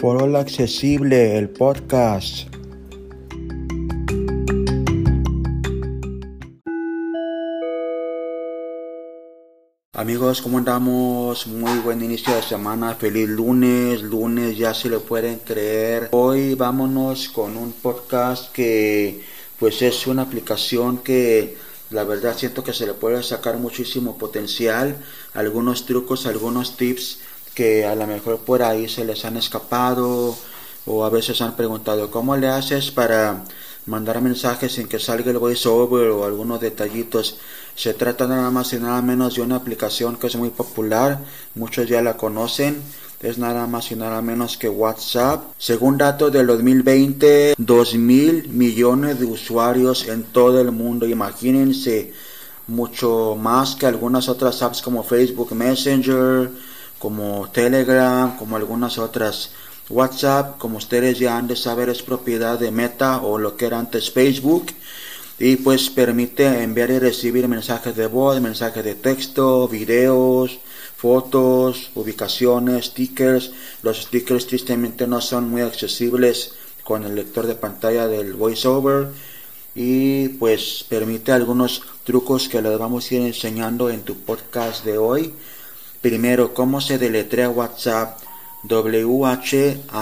Foro Accesible, el podcast. Amigos, ¿cómo andamos? Muy buen inicio de semana, feliz lunes, lunes ya se le pueden creer. Hoy vámonos con un podcast que pues es una aplicación que la verdad siento que se le puede sacar muchísimo potencial, algunos trucos, algunos tips que a lo mejor por ahí se les han escapado o a veces han preguntado cómo le haces para mandar mensajes sin que salga el voiceover o algunos detallitos. Se trata nada más y nada menos de una aplicación que es muy popular, muchos ya la conocen es nada más y nada menos que WhatsApp. Según datos del 2020, 2 mil millones de usuarios en todo el mundo. Imagínense, mucho más que algunas otras apps como Facebook Messenger, como Telegram, como algunas otras. WhatsApp, como ustedes ya han de saber, es propiedad de Meta o lo que era antes Facebook y pues permite enviar y recibir mensajes de voz, mensajes de texto, videos, fotos, ubicaciones, stickers. Los stickers tristemente no son muy accesibles con el lector de pantalla del voiceover y pues permite algunos trucos que les vamos a ir enseñando en tu podcast de hoy. Primero, cómo se deletrea WhatsApp. W-H-A-T-S-A-P-P.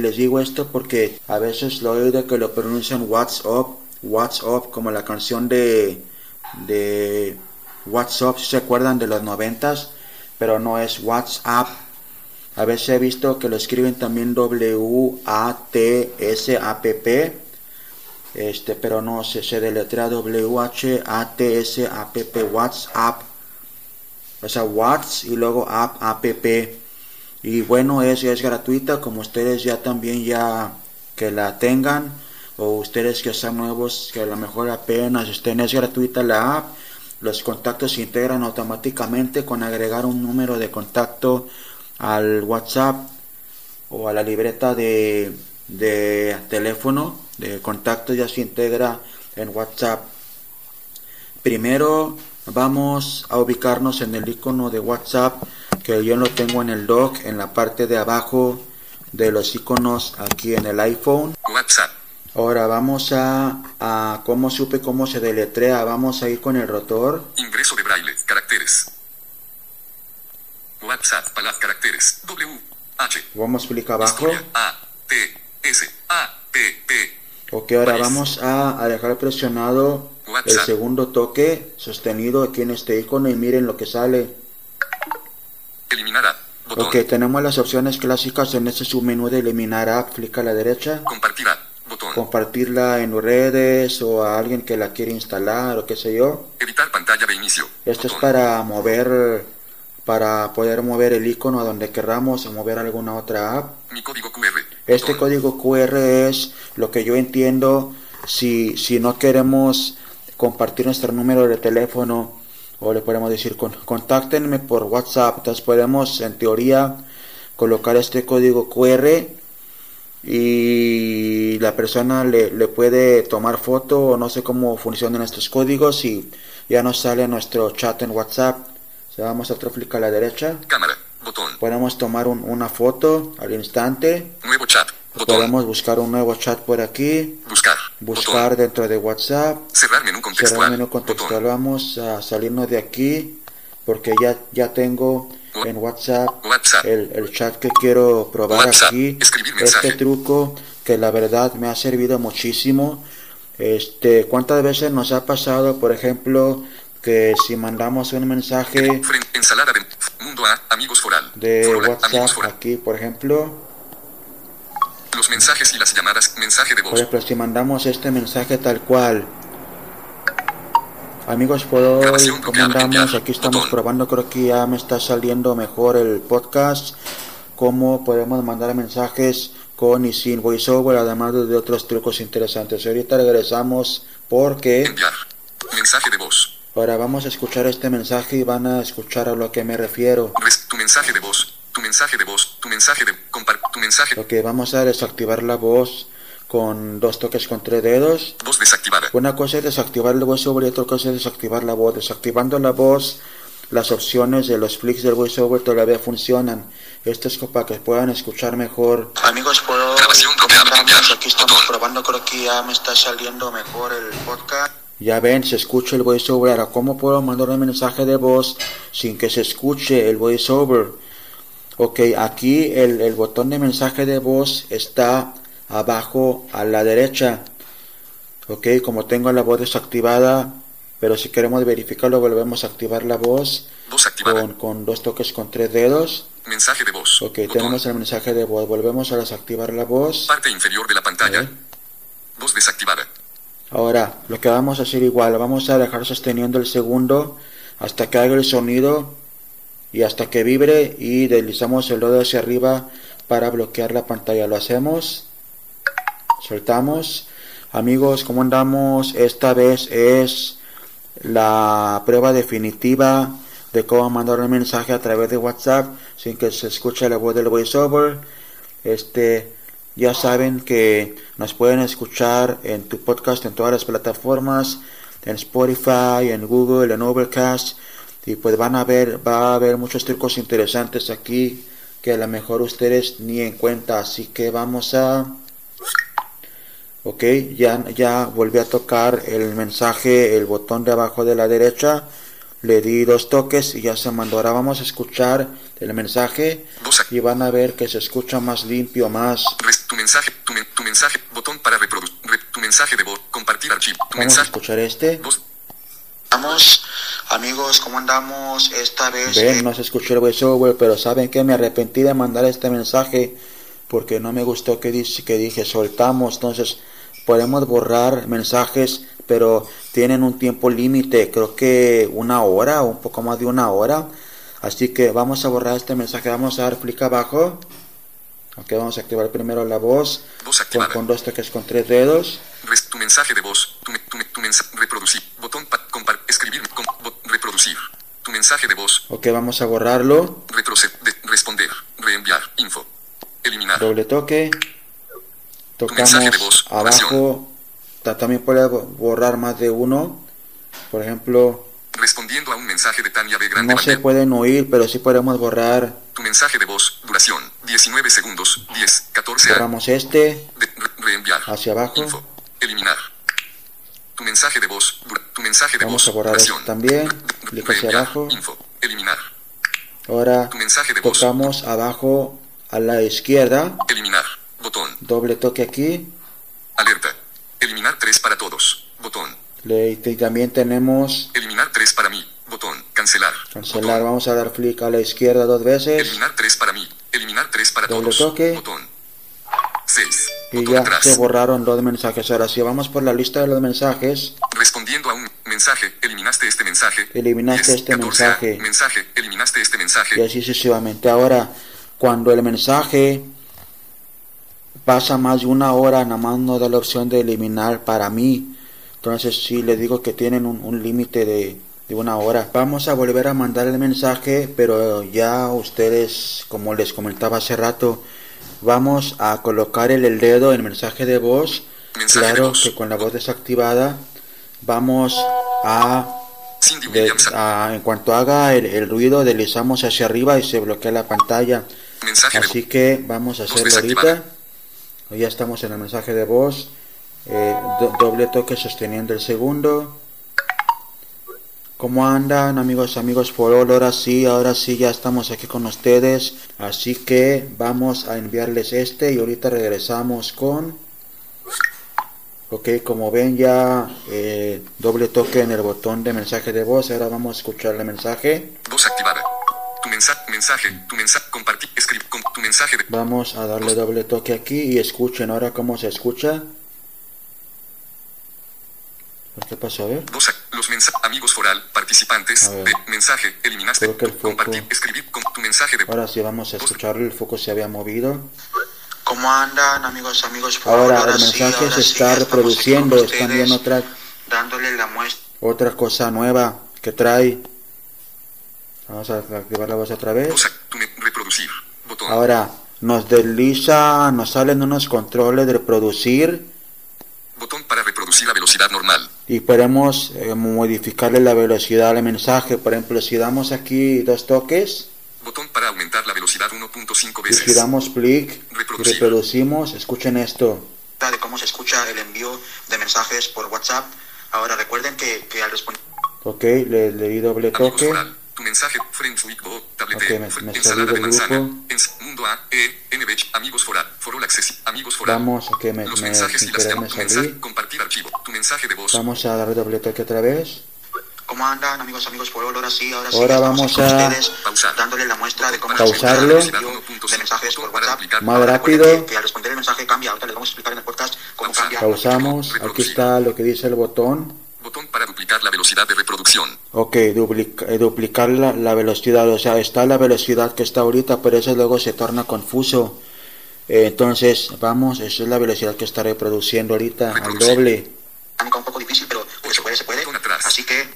Les digo esto porque a veces lo oído que lo pronuncian WhatsApp, WhatsApp, como la canción de, de WhatsApp, si se acuerdan de los noventas, pero no es WhatsApp. A veces he visto que lo escriben también W-A-T-S-A-P-P. Este, pero no se, se deletrea W-H-A-T-S-A-P-P, WhatsApp. O sea, WhatsApp y luego app, app. Y bueno, es, es gratuita, como ustedes ya también ya que la tengan, o ustedes que sean nuevos, que a lo mejor apenas estén, es gratuita la app los contactos se integran automáticamente con agregar un número de contacto al WhatsApp o a la libreta de, teléfono de contacto ya se integra en WhatsApp. Primero vamos a ubicarnos en el icono de WhatsApp que yo lo tengo en el dock en la parte de abajo de los iconos aquí en el iPhone. WhatsApp. Ahora vamos a, a cómo supe cómo se deletrea. Vamos a ir con el rotor. Ingreso de braille, caracteres. WhatsApp, palabra, caracteres. W, H. Vamos a explicar abajo. a, T, S, A, P, P. Ok, ahora vamos a, dejar presionado el segundo toque sostenido aquí en este icono y miren lo que sale. Eliminar a. Ok, tenemos las opciones clásicas en este submenú de eliminar app, clic a la derecha. Compartir compartirla en redes o a alguien que la quiere instalar o qué sé yo. Evitar pantalla de inicio. Esto es para mover, para poder mover el icono a donde queramos o mover alguna otra app. Mi código QR. Este código QR es lo que yo entiendo si, si no queremos compartir nuestro número de teléfono o le podemos decir con, contáctenme por WhatsApp. Entonces podemos en teoría colocar este código QR y la persona le, le, puede tomar foto o no sé cómo funcionan estos códigos y ya nos sale nuestro chat en WhatsApp. Vamos a otro clic a la derecha. Cámara, botón. Podemos tomar una foto al instante. Nuevo chat. Botón. Podemos buscar un nuevo chat por aquí. Buscar. Buscar dentro de WhatsApp. Cerrar menú contextual. Cerrar menú contextual. Vamos a salirnos de aquí porque ya, ya tengo en WhatsApp, El, chat que quiero probar aquí, este truco que la verdad me ha servido muchísimo. Este, ¿cuántas veces nos ha pasado, por ejemplo, que si mandamos un mensaje ensalada de mundo a, amigos foral, de WhatsApp aquí, por ejemplo, los mensajes y las llamadas, mensaje de voz. Por ejemplo, si mandamos este mensaje tal cual, Amigos, por hoy, ¿cómo andamos? Aquí estamos probando, creo que ya me está saliendo mejor el podcast. Cómo podemos mandar mensajes con y sin voiceover, además de otros trucos interesantes. Ahorita regresamos porque... Enviar. Mensaje de voz. Ahora vamos a escuchar este mensaje y van a escuchar a lo que me refiero. Tu mensaje de voz, tu mensaje de voz, tu mensaje de... tu mensaje... Ok, vamos a desactivar la voz con dos toques con tres dedos. desactivada. Una cosa es desactivar la voz sobre y otra cosa es desactivar la voz. Desactivando la voz las opciones de los flicks del voiceover todavía funcionan. Esto es para que puedan escuchar mejor. Amigos, puedo Grabación Aquí estamos botón. probando, creo que ya me está saliendo mejor el podcast. Ya ven, se escucha el voiceover. Ahora, ¿cómo puedo mandar un mensaje de voz sin que se escuche el voiceover? Ok, aquí el, el botón de mensaje de voz está abajo a la derecha. Ok, como tengo la voz desactivada, pero si queremos verificarlo, volvemos a activar la voz Voz activada. con, con dos toques con tres dedos. Mensaje de voz. Ok, Botón. tenemos el mensaje de voz. Volvemos a desactivar la voz. Parte inferior de la pantalla. Voz desactivada. Ahora, lo que vamos a hacer igual, vamos a dejar sosteniendo el segundo hasta que haga el sonido y hasta que vibre y deslizamos el dedo hacia arriba para bloquear la pantalla. Lo hacemos, soltamos. Amigos, ¿cómo andamos? Esta vez es la prueba definitiva de cómo mandar un mensaje a través de WhatsApp sin que se escuche la voz del voiceover. Este, ya saben que nos pueden escuchar en tu podcast en todas las plataformas, en Spotify, en Google, en Overcast. Y pues van a ver, va a haber muchos trucos interesantes aquí que a lo mejor ustedes ni en cuenta. Así que vamos a... Ok, ya, ya volví a tocar el mensaje, el botón de abajo de la derecha. Le di dos toques y ya se mandó. Ahora vamos a escuchar el mensaje y van a ver que se escucha más limpio, más... Tu mensaje. Tu, men- tu mensaje. Botón para reproducir. tu mensaje de voz. Compartir archivo. Tu Vamos a mensaje. escuchar este. Voz. Vamos, amigos, ¿cómo andamos? Esta vez... Ven, no se escuchó el voiceover, pero ¿saben que Me arrepentí de mandar este mensaje porque no me gustó que, dice, que dije soltamos. Entonces, podemos borrar mensajes, pero tienen un tiempo límite, creo que una hora o un poco más de una hora. Así que vamos a borrar este mensaje, vamos a dar clic abajo. Ok, vamos a activar primero la voz Voz con, activada. con dos toques con tres dedos. Res- tu mensaje de voz. Tu, tu, tu mensaje. Reproducir. Botón para compar. Escribir. com- bo- reproducir. Tu mensaje de voz. Ok, vamos a borrarlo. Retroceder. responder. Reenviar. Info. Eliminar. doble toque mensaje de tocamos voz, abajo ta- también puede bo- borrar más de uno por ejemplo Respondiendo a un mensaje de Tania B. Grande no se pueden oír pero sí podemos borrar Tu mensaje de voz. Duración. 19 segundos. 10. 14. a- borramos este de- re- reenviar. hacia abajo Info. Eliminar. Tu mensaje de voz. tu mensaje de Vamos voz. a borrar esto también. Clic hacia abajo. Info. Eliminar. ahora Tu mensaje de voz. tocamos abajo a la izquierda Eliminar. Botón. doble toque aquí Alerta. Eliminar 3 para todos. Botón. Le- y también tenemos Eliminar 3 para mí. Botón. Cancelar. cancelar Botón. vamos a dar clic a la izquierda dos veces Eliminar 3 para mí. Eliminar 3 para Doble todos. toque. Botón. 6. y ya atrás. se borraron dos mensajes ahora si vamos por la lista de los mensajes Respondiendo a un mensaje, eliminaste este mensaje. Eliminaste 10, este 14, mensaje. Mensaje, eliminaste este mensaje. y así sucesivamente. Ahora, cuando el mensaje pasa más de una hora, nada más no da la opción de eliminar para mí. Entonces sí les digo que tienen un, un límite de, de una hora. Vamos a volver a mandar el mensaje, pero ya ustedes, como les comentaba hace rato, vamos a colocar el, dedo en el mensaje de voz. Mensaje de claro voz. que con la voz desactivada vamos a de- en cuanto haga el, el ruido, deslizamos hacia arriba y se bloquea la pantalla. mensaje Así que vamos a hacerlo ahorita. Ya estamos en el mensaje de voz. Eh, do- doble toque sosteniendo el segundo. ¿Cómo andan amigos, amigos por? Ahora sí, ahora sí ya estamos aquí con ustedes. Así que vamos a enviarles este y ahorita regresamos con... Ok, como ven ya eh, doble toque en el botón de mensaje de voz. Ahora vamos a escuchar el mensaje. voz activada. Tu mensaje, mensaje, tu mensaje, compartir, escribir, con tu mensaje de Vamos a darle doble toque aquí y escuchen ahora cómo se escucha. ¿Qué pasó? A ver. voz, ac- los mensajes, amigos foral, participantes, de mensaje, eliminaste, Creo que el foco- compartir, escribir, con tu mensaje de Ahora sí vamos a escucharlo. El foco se había movido. ¿Cómo andan amigos, amigos? Por Ahora favor, el sí, mensaje ahora se sí, está aquí reproduciendo. Es también otra, Dándole la muestra. otra cosa nueva que trae. Vamos a activar la voz otra vez. reproducir, botón, Ahora nos desliza, nos salen unos controles de reproducir. Botón para reproducir. a velocidad normal. y podemos eh, modificarle la velocidad al mensaje. Por ejemplo, si damos aquí dos toques Botón para aumentar la velocidad 1.5 y si veces. damos clic y Reproducir. reproducimos, escuchen esto. de cómo se escucha el envío de mensajes por WhatsApp. Ahora recuerden que, que al responder Ok, le, le di doble Amigos toque. foral. Tu mensaje. Friends Bo. Tablete. Ok, me- fr- me salí ensalada de del manzana. ens- mundo A. E. NB. Amigos foral. Forol access. Amigos foral. Vamos, ok, me, Los me- mensajes y las me tu mensaje. Compartir archivo. Tu mensaje de voz. Vamos a darle doble toque otra vez. ¿Cómo andan amigos, amigos por ahora sí, ahora vamos aquí a ustedes, pausar. dándole la muestra de cómo Pausarlo. mensajes por WhatsApp. Más Ahora rápido. Que, que al responder el mensaje cambia, ahorita les vamos a explicar en el podcast cómo Pausar. cambia. Pausamos. Aquí está lo que dice el botón. Botón para duplicar la velocidad de reproducción. Ok, duplica- eh, duplicar la, la velocidad, o sea, está la velocidad que está ahorita, pero eso luego se torna confuso. Eh, entonces, vamos, esa es la velocidad que está reproduciendo ahorita, al doble. Dinámica un poco difícil, pero pues, se puede, se puede. Botón atrás. Así que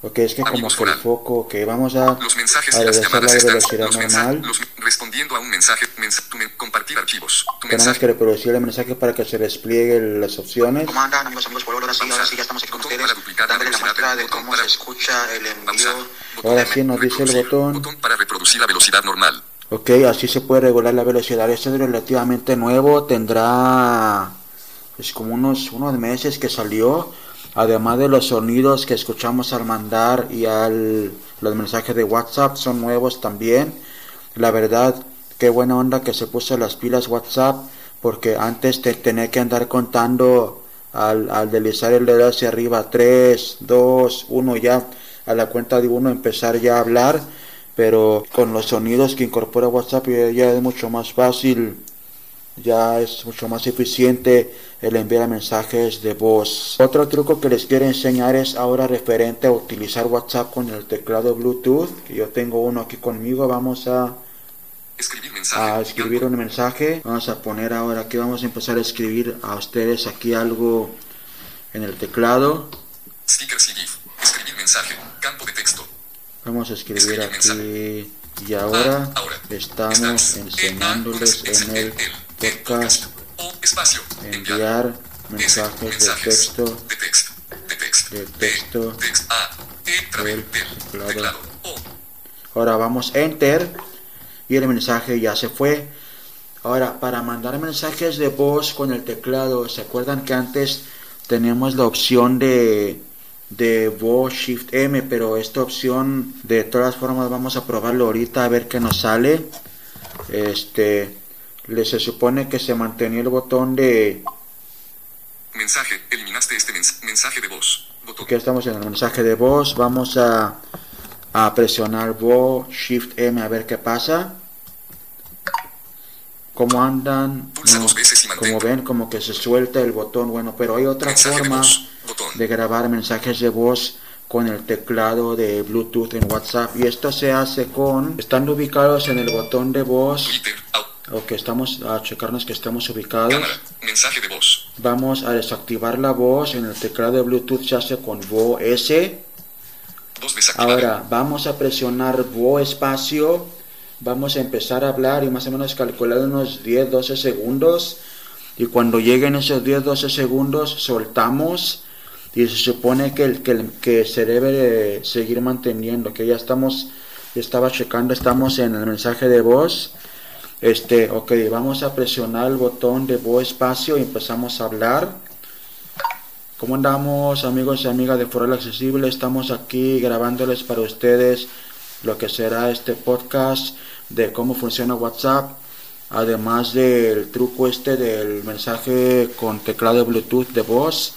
Ok, es que como que el foco, ok, vamos a, Los mensajes a y las regresar llamadas la velocidad normal. Los, respondiendo a un mensaje. mens- tu men- compartir archivos. Tu Tenemos mensaje. que reproducir el mensaje para que se desplieguen las opciones. ¿Cómo andan amigos, amigos por ahora sí, ahora sí, ya estamos aquí con Botón ustedes, para duplicar la dándole la velocidad muestra del de botón cómo para- se escucha el envío. Pausar. Botón Ahora de sí nos dice el botón. Botón para reproducir a velocidad normal. Ok, así se puede regular la velocidad. Esto es relativamente nuevo, tendrá es como unos, unos meses que salió. Además de los sonidos que escuchamos al mandar y al los mensajes de WhatsApp son nuevos también. La verdad, qué buena onda que se puso las pilas WhatsApp, porque antes te tenía que andar contando al, al deslizar el dedo hacia arriba 3, 2, 1 ya a la cuenta de uno empezar ya a hablar pero con los sonidos que incorpora WhatsApp ya, ya es mucho más fácil, ya es mucho más eficiente el enviar mensajes de voz. Otro truco que les quiero enseñar es ahora referente a utilizar WhatsApp con el teclado Bluetooth, que yo tengo uno aquí conmigo, vamos a, Escribir mensaje. a escribir un mensaje, vamos a poner ahora aquí, vamos a empezar a escribir a ustedes aquí algo en el teclado. Stickers y GIF. Escribir mensaje. Campo de texto. Vamos a escribir Escribir aquí mensaje. y ahora Ah, ahora. estamos enseñándoles en el podcast espacio. enviar mensajes de texto De texto. De texto. de texto Text A. Travel. del Del. teclado. Ahora vamos enter y el mensaje ya se fue ahora para mandar mensajes de voz con el teclado se acuerdan que antes teníamos la opción de de voz shift M pero esta opción de todas formas vamos a probarlo ahorita a ver qué nos sale este le se supone que se mantenía el botón de Mensaje. Eliminaste este mens- mensaje de voz. Botón. Aquí estamos en el mensaje de voz. Vamos a, a presionar voz Shift M a ver qué pasa. ¿Cómo andan? Pulsa No, dos veces y mantén. como ven, como que se suelta el botón. Bueno, pero hay otra Mensaje de forma voz. De grabar mensajes de voz con el teclado de Bluetooth en WhatsApp. Y esto se hace con... Están ubicados en el botón de voz. Twitter. O que estamos a checarnos que estemos ubicados. Cámara. Mensaje de voz. Vamos a desactivar la voz. En el teclado de Bluetooth se hace con voz S. Ahora vamos a presionar Vo espacio, vamos a empezar a hablar y más o menos calcular unos 10-12 segundos y cuando lleguen esos 10-12 segundos soltamos y se supone que, el, que, el- que se debe de seguir manteniendo, que ya estamos, ya estaba checando, estamos en el mensaje de voz. Este, ok, vamos a presionar el botón de Vo espacio y empezamos a hablar. ¿Cómo andamos amigos y amigas de Foral Accesible? Estamos aquí grabándoles para ustedes lo que será este podcast de cómo funciona WhatsApp, además del truco este del mensaje con teclado Bluetooth de voz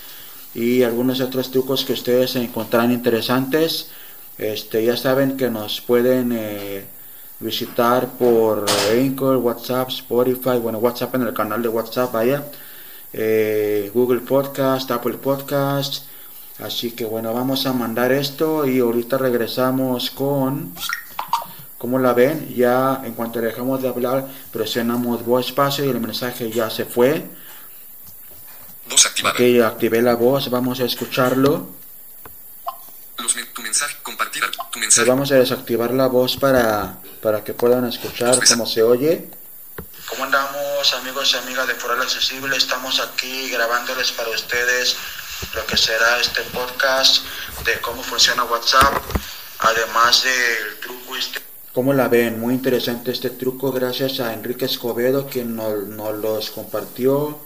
y algunos otros trucos que ustedes encontrarán interesantes. Este, ya saben que nos pueden eh, visitar por Anchor, WhatsApp, Spotify, bueno, WhatsApp en el canal de WhatsApp, vaya eh, Google Podcast, Apple Podcast. Así que bueno, vamos a mandar esto y ahorita regresamos con, como la ven, ya en cuanto dejamos de hablar, presionamos voz espacio y el mensaje ya se fue. Voz activada. Ok, activé la voz, vamos a escucharlo. Los men- tu mensaje. Compartir. Tu mensaje. vamos a desactivar la voz para, para que puedan escuchar cómo se oye. ¿Cómo andamos amigos y amigas de Foral Accesible? Estamos aquí grabándoles para ustedes lo que será este podcast de cómo funciona WhatsApp, además del truco este. ¿Cómo la ven? Muy interesante este truco gracias a Enrique Escobedo quien nos, nos los compartió.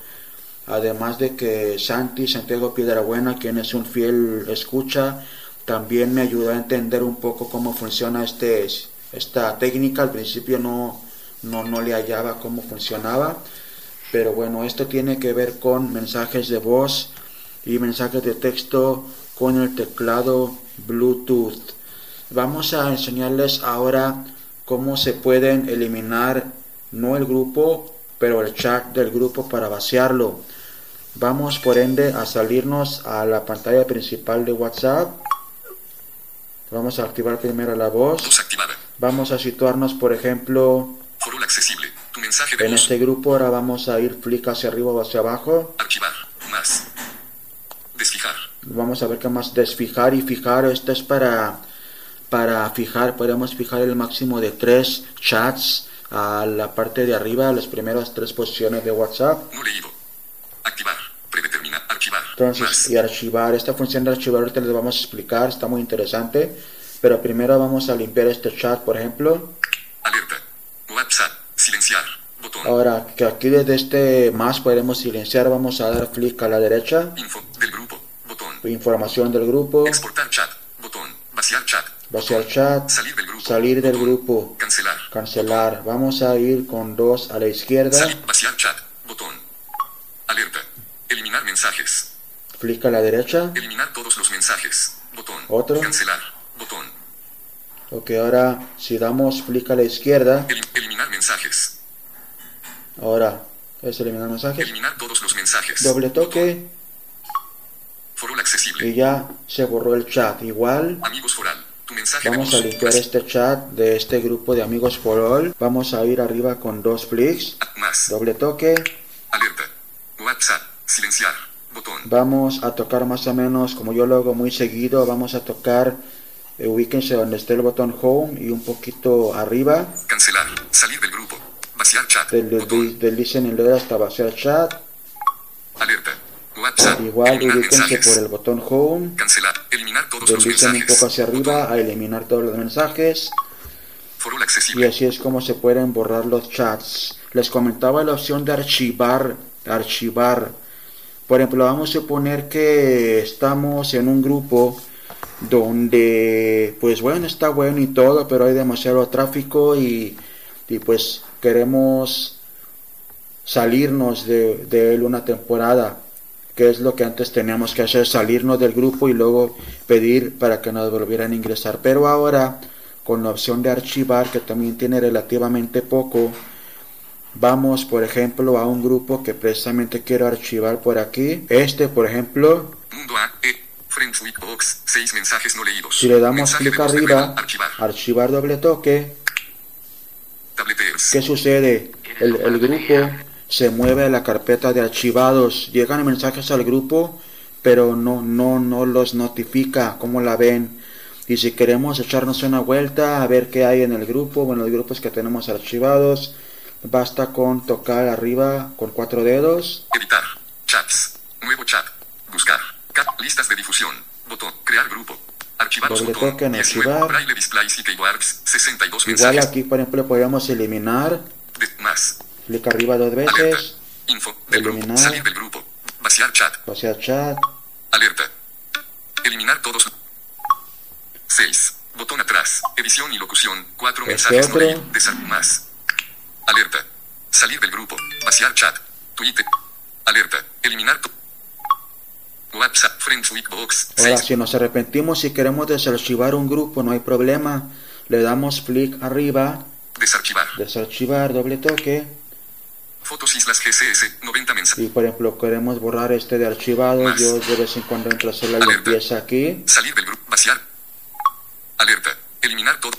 Además de que Santi Santiago Piedrabuena, quien es un fiel escucha, también me ayudó a entender un poco cómo funciona este, esta técnica. Al principio no, no, no le hallaba cómo funcionaba. Pero bueno, esto tiene que ver con mensajes de voz y mensajes de texto con el teclado Bluetooth. Vamos a enseñarles ahora cómo se pueden eliminar no el grupo, pero el chat del grupo para vaciarlo. Vamos por ende a salirnos a la pantalla principal de WhatsApp. Vamos a activar primero la voz. Vamos a situarnos, por ejemplo, accesible. Tu mensaje de en este grupo. Ahora vamos a ir flick hacia arriba o hacia abajo. Archivar. Más. Desfijar. Vamos a ver qué más. Desfijar y fijar. Esto es para, para fijar. Podemos fijar el máximo de tres chats a la parte de arriba, las primeras tres posiciones de WhatsApp. No leído. Activar. Entonces, y archivar. Esta función de archivar ahorita les vamos a explicar. Está muy interesante. Pero primero vamos a limpiar este chat, por ejemplo. Alerta. WhatsApp. Silenciar. Botón. Ahora que aquí desde este más podemos silenciar, vamos a dar clic a la derecha. Info. Del grupo. Botón. Información del grupo. Exportar chat. Botón. Vaciar chat. Vaciar Botón. chat. Salir del grupo. Salir del Botón. grupo. Cancelar. Cancelar. Vamos a ir con dos a la izquierda. Salir. Vaciar chat. Botón. Alerta. Eliminar mensajes. Clic a la derecha. Eliminar todos los mensajes. Botón. Otro. Cancelar. Botón. Ok, ahora si damos clic a la izquierda. Elim- eliminar mensajes. Ahora es eliminar mensajes. Eliminar todos los mensajes. Doble toque Forol accesible. y ya se borró el chat. Igual Amigos foral. Tu mensaje vamos de a limpiar este chat de este grupo de amigos for all. Vamos a ir arriba con dos clics. Más. Doble toque. Alerta. WhatsApp. Silenciar. Vamos a tocar más o menos como yo lo hago muy seguido. Vamos a tocar, eh, ubíquense donde esté el botón home y un poquito arriba. Cancelar. Salir del grupo. Vaciar chat. Del, del, del leer hasta vaciar chat. Alerta. WhatsApp. Igual ubíquense mensajes. por el botón home. Cancelar. Eliminar todos los Deslicen un mensajes. poco hacia arriba Botón. a eliminar todos los mensajes. Y así es como se pueden borrar los chats. Les comentaba la opción de archivar, archivar. Por ejemplo, vamos a suponer que estamos en un grupo donde, pues bueno, está bueno y todo, pero hay demasiado tráfico y, y pues queremos salirnos de, de él una temporada, que es lo que antes teníamos que hacer, salirnos del grupo y luego pedir para que nos volvieran a ingresar. Pero ahora, con la opción de archivar, que también tiene relativamente poco, vamos, por ejemplo, a un grupo que precisamente quiero archivar por aquí. Este, por ejemplo, Mundo A. E. Friends with Box. Seis mensajes no leídos. si le damos clic arriba. Archivar. archivar doble toque, Tableteers. ¿Qué sucede? El, el grupo se mueve a la carpeta de archivados. Llegan mensajes al grupo, pero no, no, no los notifica. ¿Cómo la ven? Y si queremos echarnos una vuelta a ver qué hay en el grupo, bueno, los grupos que tenemos archivados, basta con tocar arriba con cuatro dedos. Editar. Chats. Nuevo chat. Buscar. Cap. Listas de difusión. Botón. Crear grupo. Archivados. Doble botón. toque en 19. archivar. Braille displays y keywords. 62 Igual mensajes. aquí, por ejemplo, podemos eliminar. De- más. Clic arriba dos Alerta. veces. Info. Del grupo. Eliminar. Salir del grupo. Vaciar chat. Vaciar chat. Alerta. Eliminar todos. 6. Botón atrás. Edición y locución. 4 Este mensajes no más. Alerta. Salir del grupo. Vaciar chat. Twitter. Alerta. Eliminar. to- WhatsApp. Friends Box. Ahora, 6. si nos arrepentimos y queremos desarchivar un grupo, no hay problema. Le damos clic arriba, Desarchivar. desarchivar, doble toque. Fotos Islas GCS. 90 mensajes. Y por ejemplo, queremos borrar este de archivado. Más. Yo de vez en cuando entro a hacer la limpieza aquí. Salir del grupo. Vaciar. Alerta. Eliminar todo.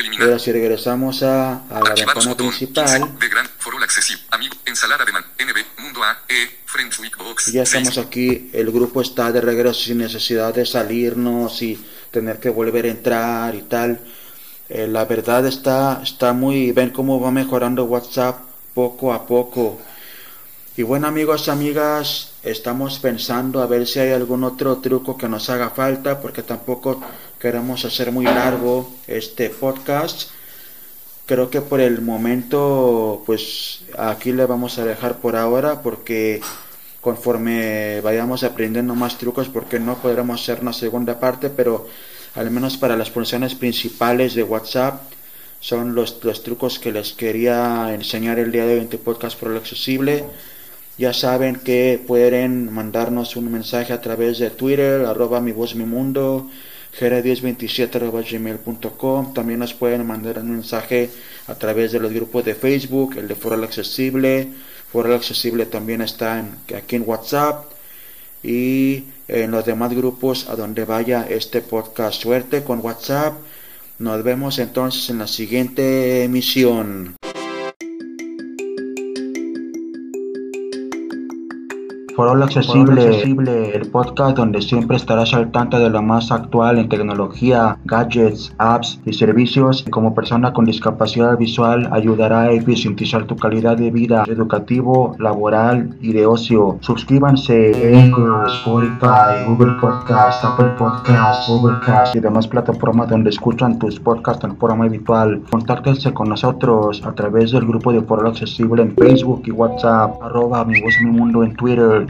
Eliminar. ahora si regresamos a, a la ventana principal, 15. De gran. Accesible. Amigo. Ensalada de man. NB. Mundo A. E. Box. ya estamos aquí. El grupo está de regreso sin necesidad de salirnos y tener que volver a entrar y tal. Eh, la verdad está, está muy... Ven cómo va mejorando WhatsApp poco a poco. Y bueno amigos, amigas, estamos pensando a ver si hay algún otro truco que nos haga falta, porque tampoco queremos hacer muy largo este podcast. Creo que por el momento, pues aquí le vamos a dejar por ahora, porque conforme vayamos aprendiendo más trucos, porque no podremos hacer una segunda parte, pero al menos para las funciones principales de WhatsApp, son los, los trucos que les quería enseñar el día de hoy en tu podcast por lo accesible. Ya saben que pueden mandarnos un mensaje a través de Twitter, arroba mi voz mi mundo, gmail.com También nos pueden mandar un mensaje a través de los grupos de Facebook, el de Foro Accesible. Foro Accesible también está aquí en WhatsApp y en los demás grupos a donde vaya este podcast. Suerte con WhatsApp. Nos vemos entonces en la siguiente emisión. Foro accesible, accesible, el podcast donde siempre estarás al tanto de lo más actual en tecnología, gadgets, apps y servicios. Como persona con discapacidad visual ayudará a eficientizar tu calidad de vida educativo, laboral y de ocio. Suscríbanse en Spotify, Google Podcast, Apple Podcast, Google Cast y demás plataformas donde escuchan tus podcasts en forma habitual. Contáctense con nosotros a través del grupo de Foro Accesible en Facebook y WhatsApp, arroba mi voz mi mundo en Twitter